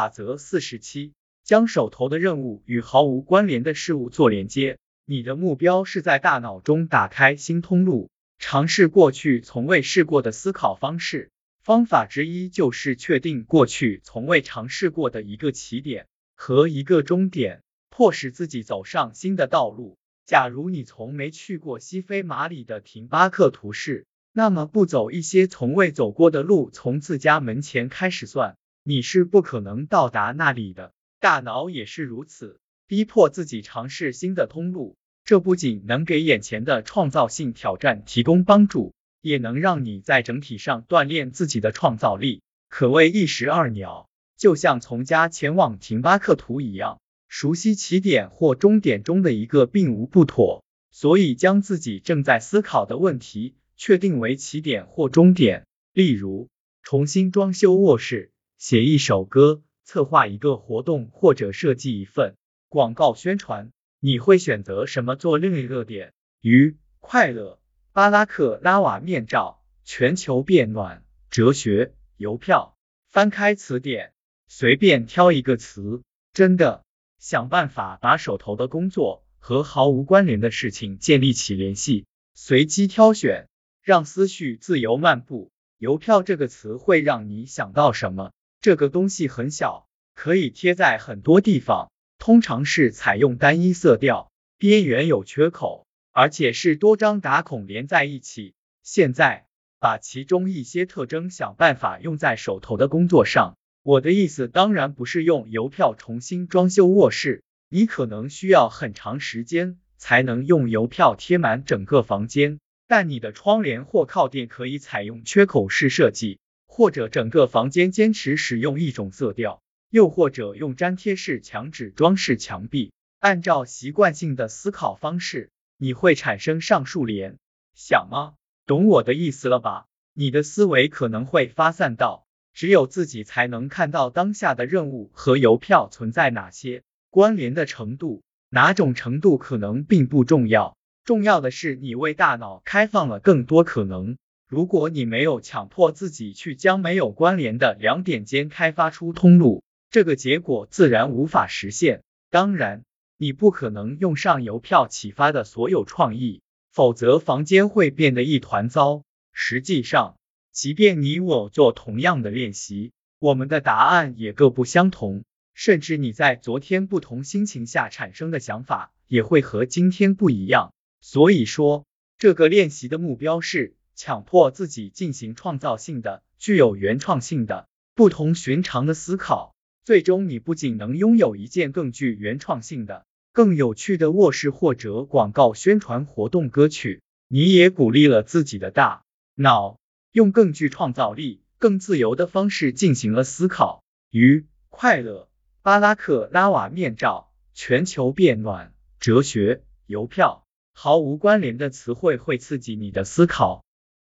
法则四十七，将手头的任务与毫无关联的事物做连接。你的目标是在大脑中打开新通路，尝试过去从未试过的思考方式。方法之一就是确定过去从未尝试过的一个起点和一个终点，迫使自己走上新的道路。假如你从没去过西非马里的廷巴克图市，那么不走一些从未走过的路，从自家门前开始算。你是不可能到达那里的，大脑也是如此，逼迫自己尝试新的通路，这不仅能给眼前的创造性挑战提供帮助，也能让你在整体上锻炼自己的创造力，可谓一石二鸟。就像从家前往廷巴克图一样，熟悉起点或终点中的一个并无不妥，所以将自己正在思考的问题确定为起点或终点，例如重新装修卧室。写一首歌，策划一个活动，或者设计一份广告宣传，你会选择什么做另一个点？鱼快乐巴拉克拉瓦面罩全球变暖哲学邮票。翻开词典，随便挑一个词。真的，想办法把手头的工作和毫无关联的事情建立起联系，随机挑选，让思绪自由漫步。邮票这个词会让你想到什么？这个东西很小，可以贴在很多地方，通常是采用单一色调，边缘有缺口，而且是多张打孔连在一起。现在把其中一些特征想办法用在手头的工作上。我的意思当然不是用邮票重新装修卧室，你可能需要很长时间才能用邮票贴满整个房间，但你的窗帘或靠垫可以采用缺口式设计。或者整个房间坚持使用一种色调，又或者用粘贴式墙纸装饰墙壁。按照习惯性的思考方式，你会产生上述联想吗？懂我的意思了吧？你的思维可能会发散到只有自己才能看到当下的任务和邮票存在哪些关联的程度，哪种程度可能并不重要，重要的是你为大脑开放了更多可能。如果你没有强迫自己去将没有关联的两点间开发出通路，这个结果自然无法实现。当然，你不可能用上邮票启发的所有创意，否则房间会变得一团糟。实际上，即便你我做同样的练习，我们的答案也各不相同，甚至你在昨天不同心情下产生的想法也会和今天不一样。所以说，这个练习的目标是。强迫自己进行创造性的、具有原创性的、不同寻常的思考，最终你不仅能拥有一件更具原创性的、更有趣的卧室或者广告宣传活动歌曲，你也鼓励了自己的大脑，用更具创造力、更自由的方式进行了思考。与快乐巴拉克拉瓦面罩全球变暖哲学邮票毫无关联的词汇会刺激你的思考。